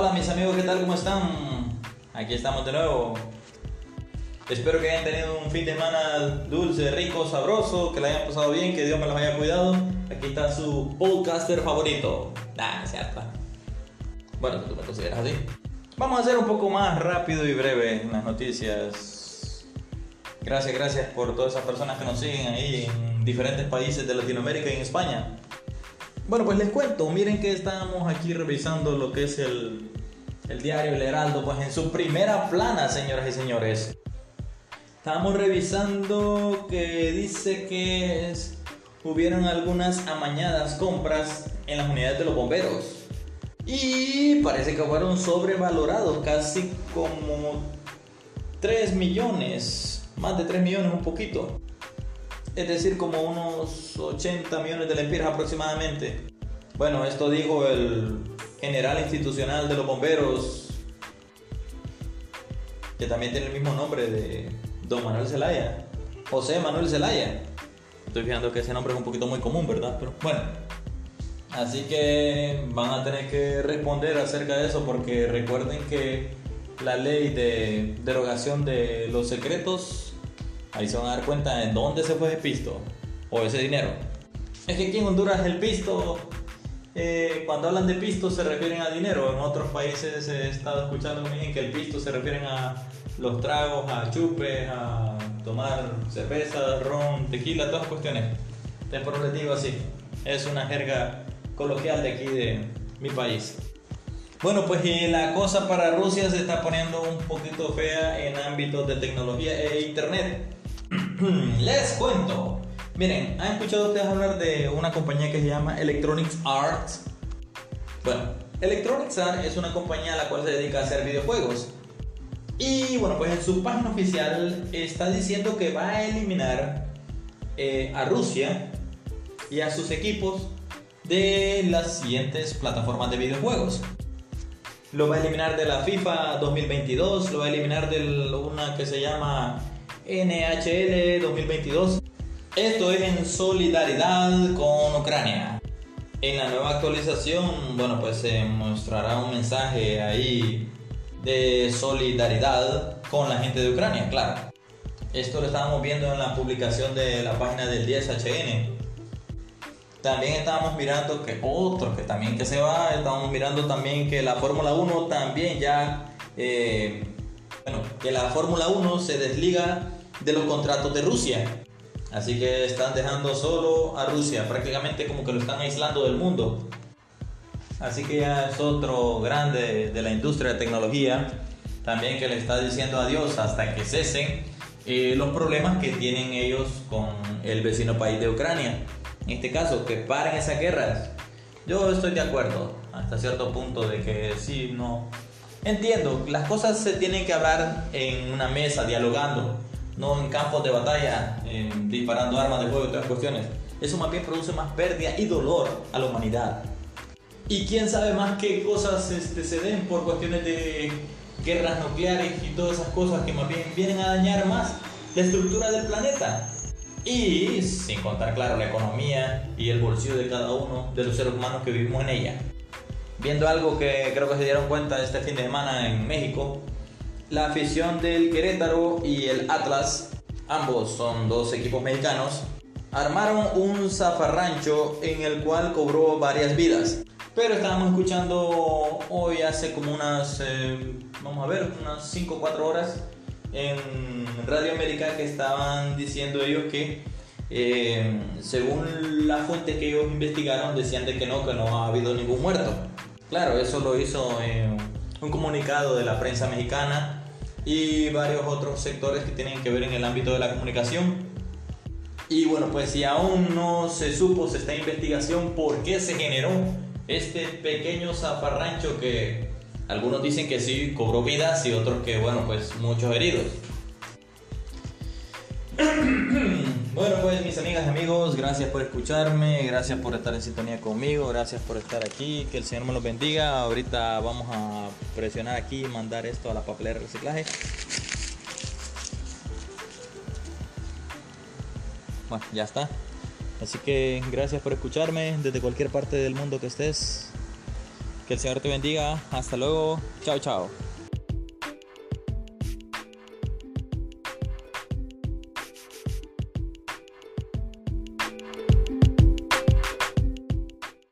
Hola, mis amigos, ¿qué tal? ¿Cómo están? Aquí estamos de nuevo. Espero que hayan tenido un fin de semana dulce, rico, sabroso, que la hayan pasado bien, que Dios me los haya cuidado. Aquí está su podcaster favorito. Nah, es cierto. Bueno, tú me consideras así. Vamos a hacer un poco más rápido y breve las noticias. Gracias, gracias por todas esas personas que nos siguen ahí en diferentes países de Latinoamérica y en España. Bueno, pues les cuento, miren que estamos aquí revisando lo que es el, el diario El Heraldo, pues en su primera plana, señoras y señores. Estamos revisando que dice que es, hubieron algunas amañadas compras en las unidades de los bomberos. Y parece que fueron sobrevalorados casi como 3 millones, más de 3 millones un poquito es decir, como unos 80 millones de lempiras aproximadamente. Bueno, esto dijo el general institucional de los bomberos, que también tiene el mismo nombre de don Manuel Zelaya, José Manuel Zelaya. Estoy fijando que ese nombre es un poquito muy común, ¿verdad? Pero bueno, así que van a tener que responder acerca de eso porque recuerden que la ley de derogación de los secretos Ahí se van a dar cuenta en dónde se fue ese pisto o ese dinero. Es que aquí en Honduras el pisto, eh, cuando hablan de pisto se refieren a dinero. En otros países he estado escuchando que el pisto se refieren a los tragos, a chupes, a tomar cerveza, ron, tequila, todas cuestiones. Entonces por les digo así, es una jerga coloquial de aquí de mi país. Bueno, pues la cosa para Rusia se está poniendo un poquito fea en ámbitos de tecnología e internet. Les cuento. Miren, ¿han escuchado ustedes hablar de una compañía que se llama Electronics Arts? Bueno, Electronics Arts es una compañía a la cual se dedica a hacer videojuegos. Y bueno, pues en su página oficial está diciendo que va a eliminar eh, a Rusia y a sus equipos de las siguientes plataformas de videojuegos. Lo va a eliminar de la FIFA 2022, lo va a eliminar de una que se llama NHL 2022. Esto es en solidaridad con Ucrania. En la nueva actualización, bueno, pues se mostrará un mensaje ahí de solidaridad con la gente de Ucrania, claro. Esto lo estábamos viendo en la publicación de la página del 10HN. También estábamos mirando que otro que también que se va, estábamos mirando también que la Fórmula 1 también ya, eh, bueno, que la Fórmula 1 se desliga de los contratos de Rusia. Así que están dejando solo a Rusia, prácticamente como que lo están aislando del mundo. Así que ya es otro grande de la industria de tecnología, también que le está diciendo adiós hasta que cesen eh, los problemas que tienen ellos con el vecino país de Ucrania. En este caso, que paren esas guerras. Yo estoy de acuerdo hasta cierto punto de que sí, no. Entiendo, las cosas se tienen que hablar en una mesa, dialogando no en campos de batalla, disparando armas de fuego y otras cuestiones. Eso más bien produce más pérdida y dolor a la humanidad. Y quién sabe más qué cosas este, se den por cuestiones de guerras nucleares y todas esas cosas que más bien vienen a dañar más la estructura del planeta. Y sin contar, claro, la economía y el bolsillo de cada uno de los seres humanos que vivimos en ella. Viendo algo que creo que se dieron cuenta este fin de semana en México, la afición del Querétaro y el Atlas, ambos son dos equipos mexicanos, armaron un zafarrancho en el cual cobró varias vidas. Pero estábamos escuchando hoy hace como unas, eh, vamos a ver, unas 5 o 4 horas en Radio América que estaban diciendo ellos que eh, según la fuente que ellos investigaron decían de que no, que no ha habido ningún muerto. Claro, eso lo hizo en un comunicado de la prensa mexicana y varios otros sectores que tienen que ver en el ámbito de la comunicación. Y bueno, pues si aún no se supo, se está en investigación por qué se generó este pequeño zafarrancho que algunos dicen que sí cobró vidas y otros que, bueno, pues muchos heridos. Bueno, pues mis amigas y amigos, gracias por escucharme, gracias por estar en sintonía conmigo, gracias por estar aquí, que el Señor me los bendiga. Ahorita vamos a presionar aquí y mandar esto a la papelera de reciclaje. Bueno, ya está. Así que gracias por escucharme desde cualquier parte del mundo que estés. Que el Señor te bendiga. Hasta luego. Chao, chao.